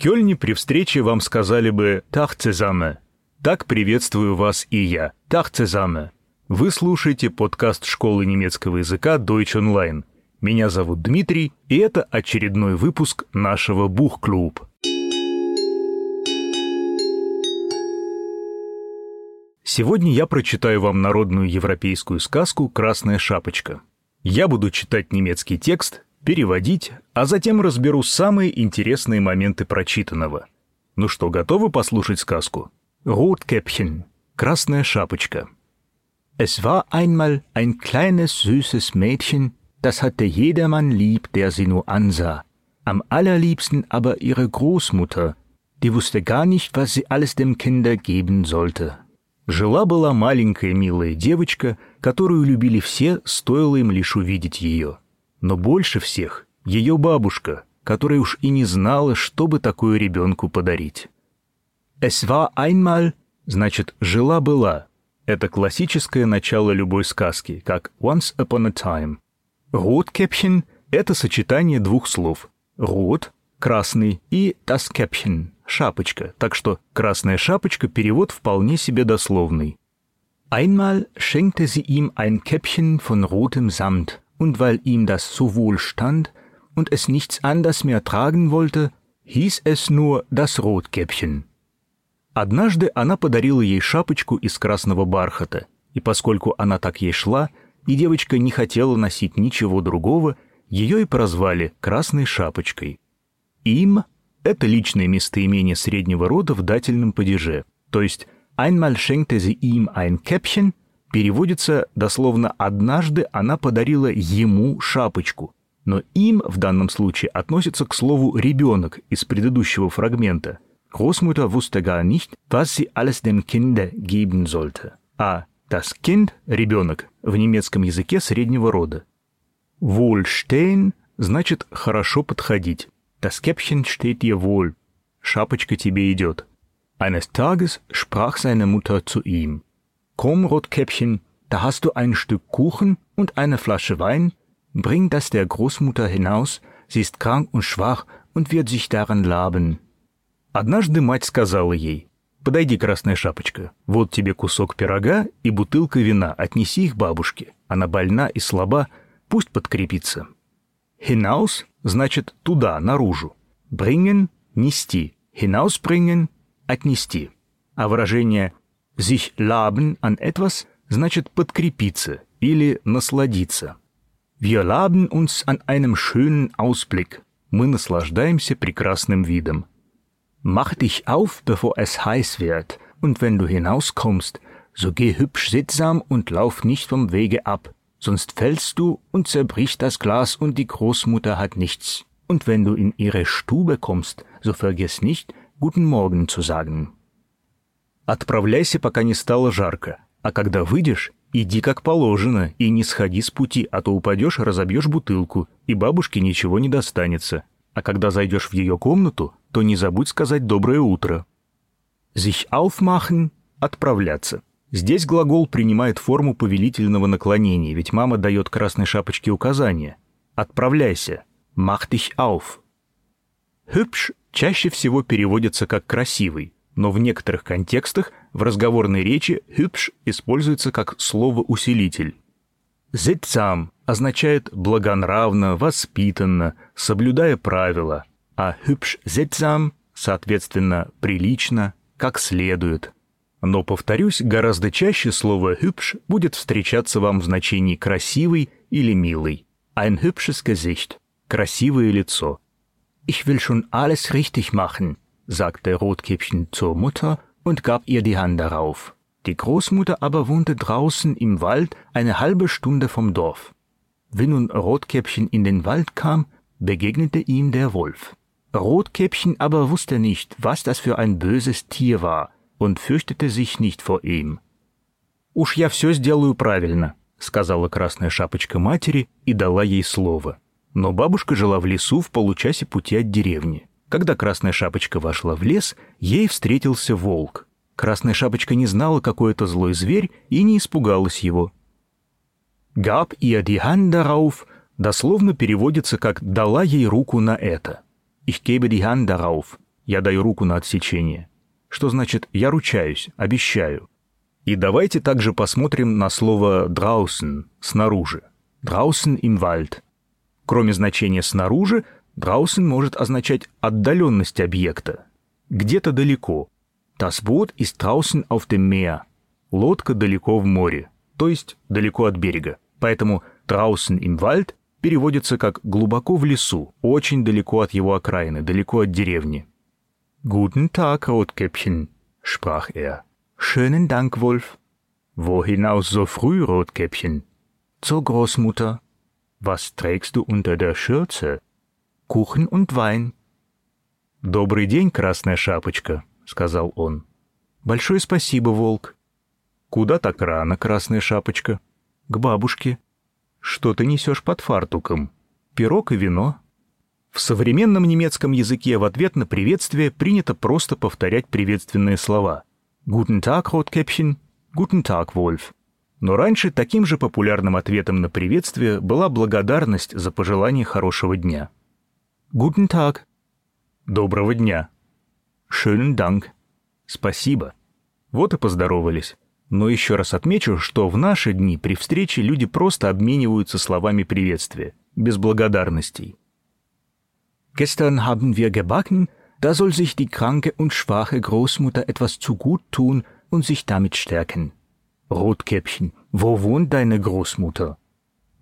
Кёльне при встрече вам сказали бы «Тах цезаме». Так приветствую вас и я. «Тах цезаме». Вы слушаете подкаст школы немецкого языка Deutsch Online. Меня зовут Дмитрий, и это очередной выпуск нашего Бухклуб. Сегодня я прочитаю вам народную европейскую сказку «Красная шапочка». Я буду читать немецкий текст, переводить, а затем разберу самые интересные моменты прочитанного. Ну что, готовы послушать сказку? Rotkäppchen. Красная шапочка. Es war einmal ein kleines süßes Mädchen, das hatte jedermann lieb, der sie nur ansah. Am allerliebsten aber ihre Großmutter, die wusste gar nicht, was sie alles dem Kinder geben sollte. Жила-была маленькая милая девочка, которую любили все, стоило им лишь увидеть ее. Но больше всех ее бабушка, которая уж и не знала, что бы такое ребенку подарить. Es war einmal, значит, жила-была. Это классическое начало любой сказки, как once upon a time. Rotkäppchen — это сочетание двух слов. Rot — красный и das Käppchen шапочка, так что «красная шапочка» перевод вполне себе дословный. Einmal schenkte sie ihm ein Käppchen von rotem Samt, und weil ihm das so wohl stand und es nichts anders mehr tragen wollte, hieß es nur das Rotkäppchen. Однажды она подарила ей шапочку из красного бархата, и поскольку она так ей шла, и девочка не хотела носить ничего другого, ее и прозвали «красной шапочкой». Им это личное местоимение среднего рода в дательном падеже, то есть «einmal schenkte sie ihm ein Käppchen» переводится дословно «однажды она подарила ему шапочку», но «им» в данном случае относится к слову «ребенок» из предыдущего фрагмента. Großmutter wusste gar nicht, was sie alles dem Kinde geben sollte. А das Kind – ребенок в немецком языке среднего рода. Wohlstehen значит «хорошо подходить». Das Käppchen steht dir wohl. Шапочка тебе идет. Eines Tages sprach seine Mutter zu ihm. Komm, Rotkäppchen, da hast du ein Stück Kuchen und eine Flasche Wein. Bring das der Großmutter hinaus, sie ist krank und schwach und wird sich daran laben. Однажды мать сказала ей, «Подойди, красная шапочка, вот тебе кусок пирога и бутылка вина, отнеси их бабушке. Она больна и слаба, пусть подкрепится». Hinaus значит туда, наружу. Bringen – нести. Hinausbringen – отнести. А выражение sich laben an etwas значит подкрепиться или насладиться. Wir laben uns an einem schönen Ausblick. Мы наслаждаемся прекрасным видом. Mach dich auf, bevor es heiß wird, und wenn du hinauskommst, so geh hübsch sittsam und lauf nicht vom Wege ab, sonst fällst du und zerbricht das Glas und die Großmutter hat nichts. Und wenn du in ihre Stube kommst, so vergiss nicht, guten Morgen zu sagen. Отправляйся, пока не стало жарко, а когда выйдешь, иди как положено и не сходи с пути, а то упадешь, разобьешь бутылку, и бабушке ничего не достанется. А когда зайдешь в ее комнату, то не забудь сказать «доброе утро». Sich aufmachen – отправляться. Здесь глагол принимает форму повелительного наклонения, ведь мама дает красной шапочке указание. «Отправляйся», «mach dich auf». «Hübsch» чаще всего переводится как «красивый», но в некоторых контекстах в разговорной речи «hübsch» используется как слово-усилитель. «Sittsam» означает благонравно, воспитанно, соблюдая правила, а «hübsch sittsam» соответственно прилично, как следует – но, повторюсь, гораздо чаще слово «hübsch» будет встречаться вам в значении «красивый» или «милый». Ein hübsches Gesicht – красивое лицо. Ich will schon alles richtig machen, sagte Rotkäppchen zur Mutter und gab ihr die Hand darauf. Die Großmutter aber wohnte draußen im Wald eine halbe Stunde vom Dorf. Wie nun Rotkäppchen in den Wald kam, begegnete ihm der Wolf. Rotkäppchen aber wusste nicht, was das für ein böses Tier war, und fürchtete sich nicht vor ihm. «Уж я все сделаю правильно», — сказала красная шапочка матери и дала ей слово. Но бабушка жила в лесу в получасе пути от деревни. Когда красная шапочка вошла в лес, ей встретился волк. Красная шапочка не знала, какой это злой зверь, и не испугалась его. «Gab ihr die Hand darauf» дословно переводится как «дала ей руку на это». «Ich gebe die Hand darauf» я даю руку на отсечение. Что значит «я ручаюсь», «обещаю». И давайте также посмотрим на слово «draußen» — «снаружи». «Draußen im Wald». Кроме значения «снаружи», «draußen» может означать отдаленность объекта. Где-то далеко. Das Boot ist draußen auf dem Meer. Лодка далеко в море, то есть далеко от берега. Поэтому «draußen im Wald» переводится как «глубоко в лесу», очень далеко от его окраины, далеко от деревни. «Guten Tag, Rotkäppchen», sprach er. Schönen Dank, Wolf. Wohin aus so früh, Rotkäppchen? Zur Großmutter. Was trägst du unter der Schürze? Kuchen und Wein. Добрый день, Красная Шапочка, сказал он. Большое спасибо, Волк. Куда так рано, Красная Шапочка? К бабушке. Что ты несешь под фартуком? Пирог и вино. В современном немецком языке в ответ на приветствие принято просто повторять приветственные слова. «Guten Tag, Rotkäppchen», «Guten Tag, Wolf». Но раньше таким же популярным ответом на приветствие была благодарность за пожелание хорошего дня. «Guten Tag». «Доброго дня». «Schönen Dank». «Спасибо». Вот и поздоровались. Но еще раз отмечу, что в наши дни при встрече люди просто обмениваются словами приветствия, без благодарностей. Gestern haben wir gebacken, da soll sich die kranke und schwache Großmutter etwas zu gut tun und sich damit stärken. Rotkäppchen, wo wohnt deine Großmutter?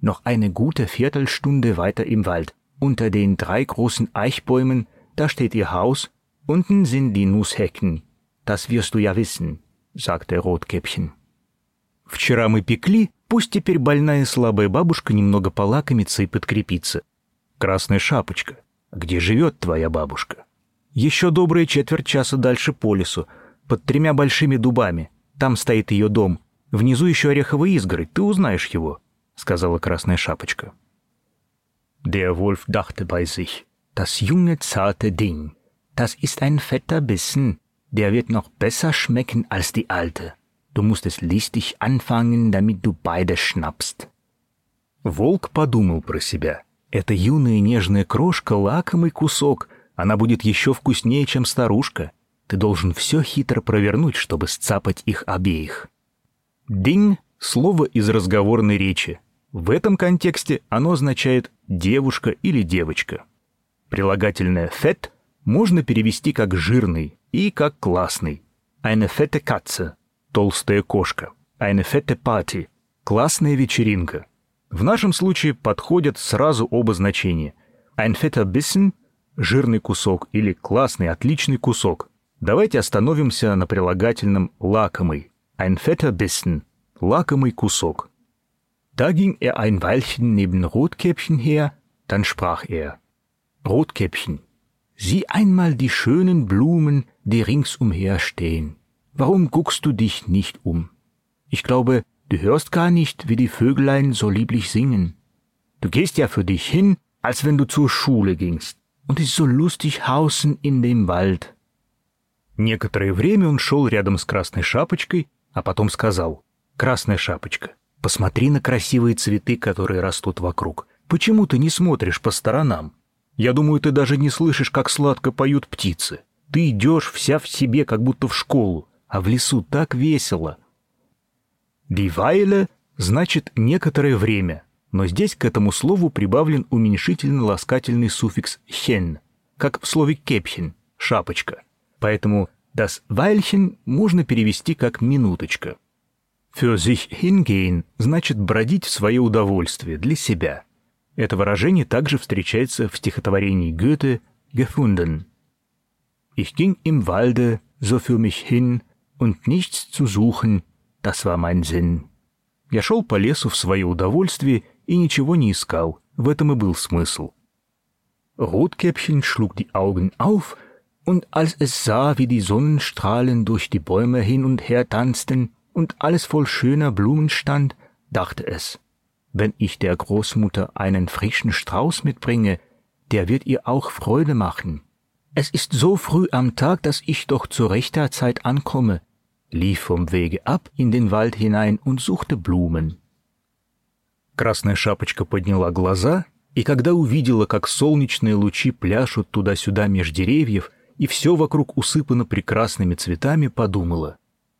Noch eine gute Viertelstunde weiter im Wald. Unter den drei großen Eichbäumen, da steht ihr Haus, unten sind die Nusshecken. Das wirst du ja wissen, sagte Rotkäppchen. Вчера мы пекли, пусть теперь больная слабая бабушка немного полакомится и подкрепится. Красная шапочка, где живет твоя бабушка? Еще добрые четверть часа дальше по лесу, под тремя большими дубами. Там стоит ее дом. Внизу еще ореховый изгородь, ты узнаешь его», — сказала Красная Шапочка. Der Wolf dachte bei sich, das junge, zarte Ding, das ist ein fetter Bissen, der wird noch besser schmecken als die alte. Du musst es listig anfangen, damit du beide schnappst. Волк подумал про себя. Эта юная нежная крошка — лакомый кусок, она будет еще вкуснее, чем старушка. Ты должен все хитро провернуть, чтобы сцапать их обеих. «Динь» — слово из разговорной речи. В этом контексте оно означает «девушка» или «девочка». Прилагательное «фет» можно перевести как «жирный» и как «классный». «Eine fette Katze» — толстая кошка. «Eine fette Party» — классная вечеринка. В нашем случае подходят сразу оба значения. «Ein fetter Bissen» жирный кусок или классный, отличный кусок. Давайте остановимся на прилагательном «лакомый». Ein fetter Bissen. Лакомый кусок. Da ging er ein Weilchen neben Rotkäppchen her, dann sprach er. Rotkäppchen, sieh einmal die schönen Blumen, die ringsumher stehen. Warum guckst du dich nicht um? Ich glaube, du hörst gar nicht, wie die Vöglein so lieblich singen. Du gehst ja für dich hin, als wenn du zur Schule gingst und ist so lustig hausen in dem Wald. Некоторое время он шел рядом с Красной Шапочкой, а потом сказал, «Красная Шапочка, посмотри на красивые цветы, которые растут вокруг. Почему ты не смотришь по сторонам? Я думаю, ты даже не слышишь, как сладко поют птицы. Ты идешь вся в себе, как будто в школу, а в лесу так весело». «Die Weile» значит «некоторое время», но здесь к этому слову прибавлен уменьшительно-ласкательный суффикс «хен», как в слове «кепхен» — «шапочка». Поэтому das Weilchen можно перевести как «минуточка». Für sich hingehen значит бродить в свое удовольствие, для себя. Это выражение также встречается в стихотворении Гёте «Gefunden». Ich ging im Walde so für mich hin und nichts zu suchen, das war mein Sinn. Я шел по лесу в свое удовольствие и ничего не искал. В этом и был смысл. Rotkäppchen schlug die Augen auf, und als es sah, wie die Sonnenstrahlen durch die Bäume hin und her tanzten und alles voll schöner Blumen stand, dachte es, wenn ich der Großmutter einen frischen Strauß mitbringe, der wird ihr auch Freude machen. Es ist so früh am Tag, dass ich doch zu rechter Zeit ankomme, lief vom Wege ab in den Wald hinein und suchte Blumen. Красная шапочка подняла глаза, и когда увидела, как солнечные лучи пляшут туда-сюда меж деревьев, и все вокруг усыпано прекрасными цветами, подумала,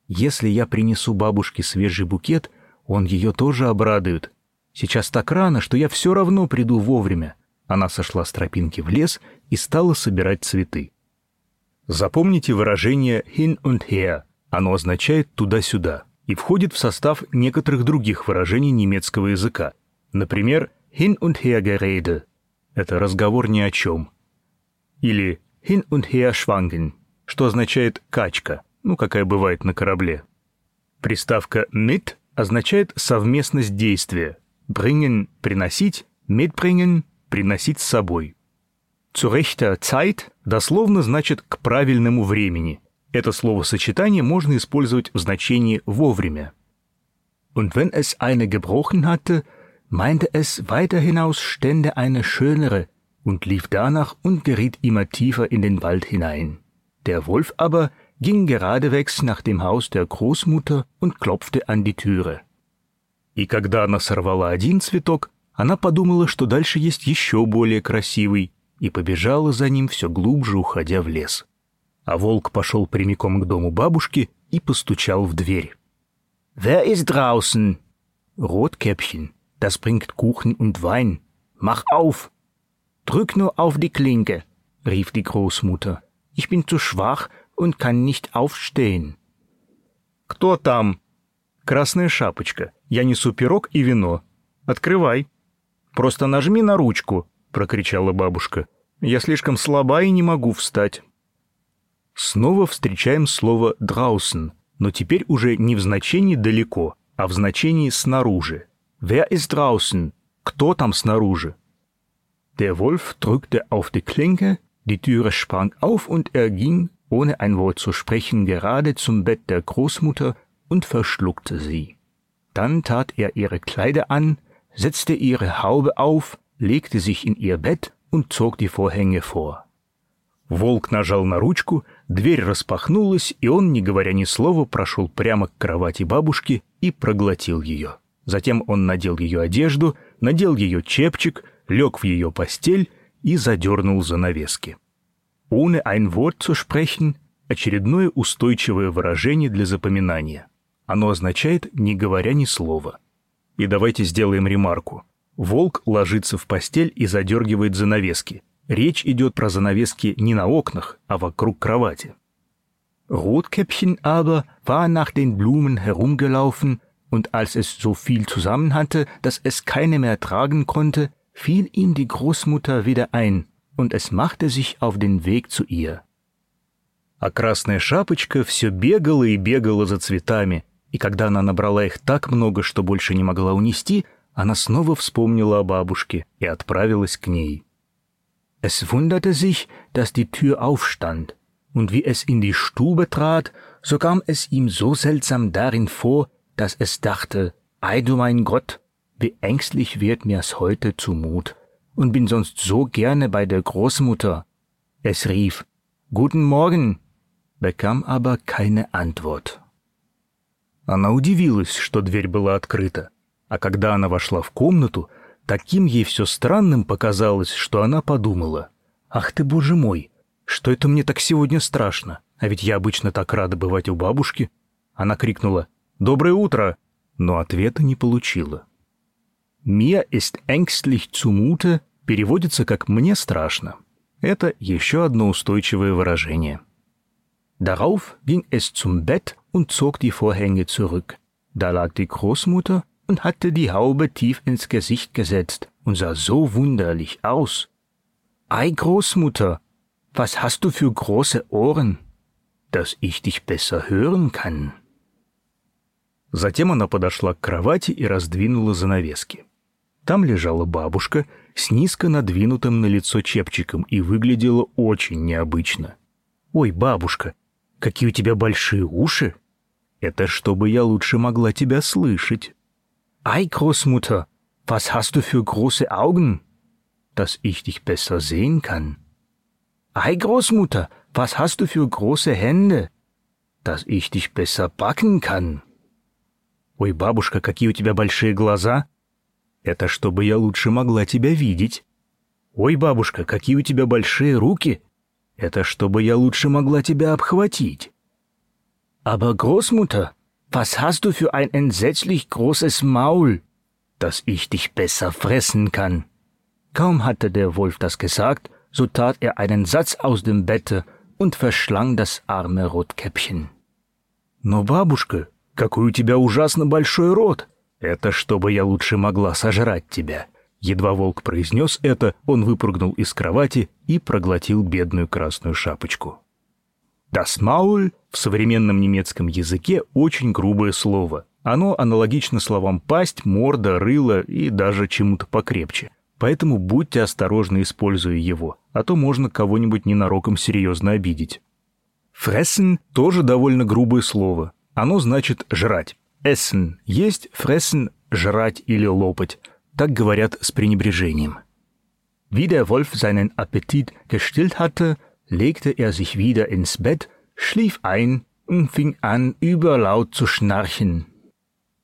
если я принесу бабушке свежий букет, он ее тоже обрадует. Сейчас так рано, что я все равно приду вовремя. Она сошла с тропинки в лес и стала собирать цветы. Запомните выражение «hin und her». Оно означает «туда-сюда» и входит в состав некоторых других выражений немецкого языка. Например, «hin und her gerede» — это разговор ни о чем. Или «hin und her schwanken», что означает «качка», ну, какая бывает на корабле. Приставка «mit» означает совместность действия. «Bringen» — приносить, «mitbringen» — приносить с собой. «Zu rechter Zeit» дословно значит «к правильному времени», это словосочетание можно использовать в значении «вовремя». Und wenn es eine gebrochen hatte, meinte es, weiter hinaus stände eine schönere und lief danach und geriet immer tiefer in den Wald hinein. Der Wolf aber ging geradewegs nach dem Haus der Großmutter und klopfte an die Türe. И когда она сорвала один цветок, она подумала, что дальше есть еще более красивый, и побежала за ним все глубже, уходя в лес а волк пошел прямиком к дому бабушки и постучал в дверь. «Wer ist draußen?» «Rotkäppchen, das bringt Kuchen und Wein. Mach auf!» «Drück nur auf die Klinke», rief die Großmutter. «Ich bin zu schwach und kann nicht aufstehen». «Кто там?» «Красная шапочка. Я несу пирог и вино. Открывай». «Просто нажми на ручку», — прокричала бабушка. «Я слишком слаба и не могу встать». Снова встречаем слово «draußen», но теперь уже не в значении «далеко», а в значении «снаружи». Wer ist draußen? Кто там снаружи? Der Wolf drückte auf die Klinke, die Türe sprang auf und er ging, ohne ein Wort zu sprechen, gerade zum Bett der Großmutter und verschluckte sie. Dann tat er ihre Kleider an, setzte ihre Haube auf, legte sich in ihr Bett und zog die Vorhänge vor. Волк нажал на ручку, дверь распахнулась, и он, не говоря ни слова, прошел прямо к кровати бабушки и проглотил ее. Затем он надел ее одежду, надел ее чепчик, лег в ее постель и задернул занавески. «Ohne ein Wort zu sprechen» — очередное устойчивое выражение для запоминания. Оно означает «не говоря ни слова». И давайте сделаем ремарку. Волк ложится в постель и задергивает занавески — Речь идет про занавески не на окнах, а вокруг кровати. Rotkäppchen aber war nach den Blumen herumgelaufen, und als es so viel zusammen hatte, dass es keine mehr tragen konnte, fiel ihm die Großmutter wieder ein, und es machte sich auf den Weg zu ihr. А красная шапочка все бегала и бегала за цветами, и когда она набрала их так много, что больше не могла унести, она снова вспомнила о бабушке и отправилась к ней. Es wunderte sich, dass die Tür aufstand, und wie es in die Stube trat, so kam es ihm so seltsam darin vor, dass es dachte, ei du mein Gott, wie ängstlich wird mir's heute zumut, Und bin sonst so gerne bei der Großmutter. Es rief, Guten Morgen, bekam aber keine Antwort. Она удивилась, что дверь была открыта, а когда она вошла в комнату, Таким ей все странным показалось, что она подумала. «Ах ты, боже мой, что это мне так сегодня страшно? А ведь я обычно так рада бывать у бабушки». Она крикнула «Доброе утро!», но ответа не получила. «Mir ist ängstlich zumute» переводится как «мне страшно». Это еще одно устойчивое выражение. Darauf ging es zum Bett und zog die Vorhänge zurück. Da lag die Großmutter und hatte die Haube tief ins Gesicht gesetzt und sah so wunderlich aus. Ei, Großmutter, was hast du für große Ohren, dass ich dich besser hören kann. Затем она подошла к кровати и раздвинула занавески. Там лежала бабушка с низко надвинутым на лицо чепчиком и выглядела очень необычно. «Ой, бабушка, какие у тебя большие уши!» «Это чтобы я лучше могла тебя слышать». Ei, Großmutter, was hast du für große Augen, dass ich dich besser sehen kann? Ei, Großmutter, was hast du für große Hände, dass ich dich besser backen kann? Ой, бабушка, какие у тебя большие глаза. Это чтобы я лучше могла тебя видеть. Ой, бабушка, какие у тебя большие руки. Это чтобы я лучше могла тебя обхватить. Aber Großmutter, was hast du für ein entsetzlich großes Maul, dass ich dich besser fressen kann? Kaum hatte der Wolf das gesagt, so tat er einen Satz aus dem Bette und verschlang das arme Rotkäppchen. Но, бабушка, какой у тебя ужасно большой рот! Это чтобы я лучше могла сожрать тебя. Едва волк произнес это, он выпрыгнул из кровати и проглотил бедную красную шапочку. Das Maul в современном немецком языке очень грубое слово. Оно аналогично словам пасть, морда, рыло и даже чему-то покрепче. Поэтому будьте осторожны, используя его, а то можно кого-нибудь ненароком серьезно обидеть. Fressen тоже довольно грубое слово. Оно значит «жрать». Essen есть, fressen – жрать или лопать. Так говорят с пренебрежением. Wie der Wolf seinen Appetit gestillt hatte, legte er sich wieder ins Bett, schlief ein und fing an, überlaut zu schnarchen.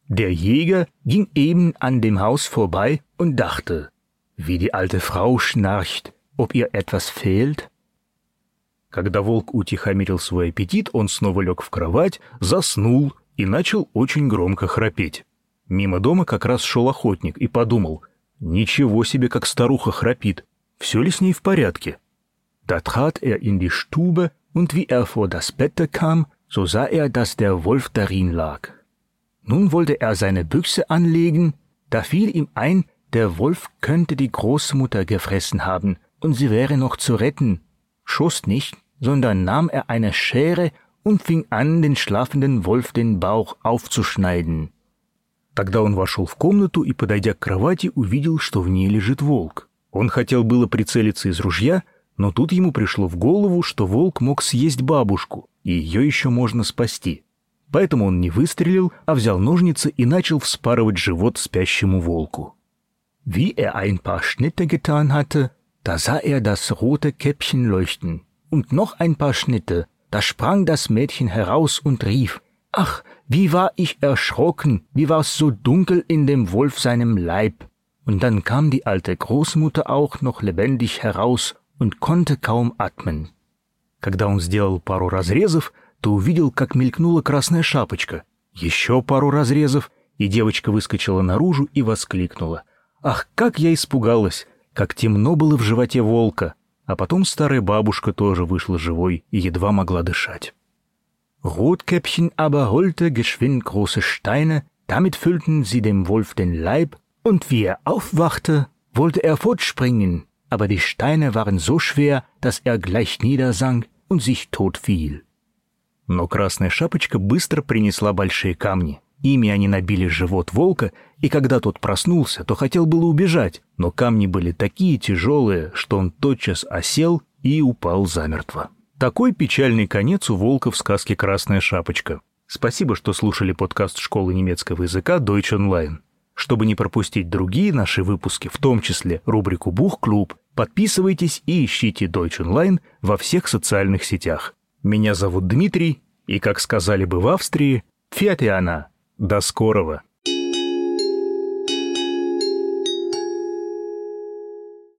Der Jäger ging eben an dem Haus vorbei und dachte, wie die alte Frau schnarcht, ob ihr etwas fehlt? Когда волк утихомирил свой аппетит, он снова лег в кровать, заснул и начал очень громко храпеть. Мимо дома как раз шел охотник и подумал, ничего себе, как старуха храпит, все ли с ней в порядке? Da trat er in die Stube, und wie er vor das Bette kam, so sah er, dass der Wolf darin lag. Nun wollte er seine Büchse anlegen, da fiel ihm ein, der Wolf könnte die Großmutter gefressen haben, und sie wäre noch zu retten. Schoss nicht, sondern nahm er eine Schere und fing an, den schlafenden Wolf den Bauch aufzuschneiden. Тогда он вошел в комнату и, подойдя к кровати, увидел, что в ней лежит волк. Он хотел было прицелиться из ружья, но тут ему пришло в голову, что волк мог съесть бабушку, и ее еще можно спасти. Поэтому он не выстрелил, а взял ножницы и начал вспарывать живот спящему волку. Wie er ein paar Schnitte getan hatte, da sah er das rote Käppchen leuchten. Und noch ein paar Schnitte, da sprang das Mädchen heraus und rief, Ach, wie war ich erschrocken, wie war's so dunkel in dem Wolf seinem Leib. Und dann kam die alte Großmutter auch noch lebendig heraus und konnte kaum atmen. Когда он сделал пару разрезов, то увидел, как мелькнула красная шапочка. Еще пару разрезов, и девочка выскочила наружу и воскликнула. «Ах, как я испугалась! Как темно было в животе волка!» А потом старая бабушка тоже вышла живой и едва могла дышать. Rotkäppchen aber holte geschwind große Steine, damit füllten sie dem Wolf den Leib, und wie er aufwachte, wollte er fortspringen, aber die Steine waren so schwer, dass er gleich niedersank und sich tot fiel. Но Красная Шапочка быстро принесла большие камни. Ими они набили живот волка, и когда тот проснулся, то хотел было убежать, но камни были такие тяжелые, что он тотчас осел и упал замертво. Такой печальный конец у волка в сказке «Красная шапочка». Спасибо, что слушали подкаст школы немецкого языка Deutsch Online. Чтобы не пропустить другие наши выпуски, в том числе рубрику «Бух-клуб», подписывайтесь и ищите Deutsch Online во всех социальных сетях. Меня зовут Дмитрий, и, как сказали бы в Австрии, «Фиатиана». До скорого!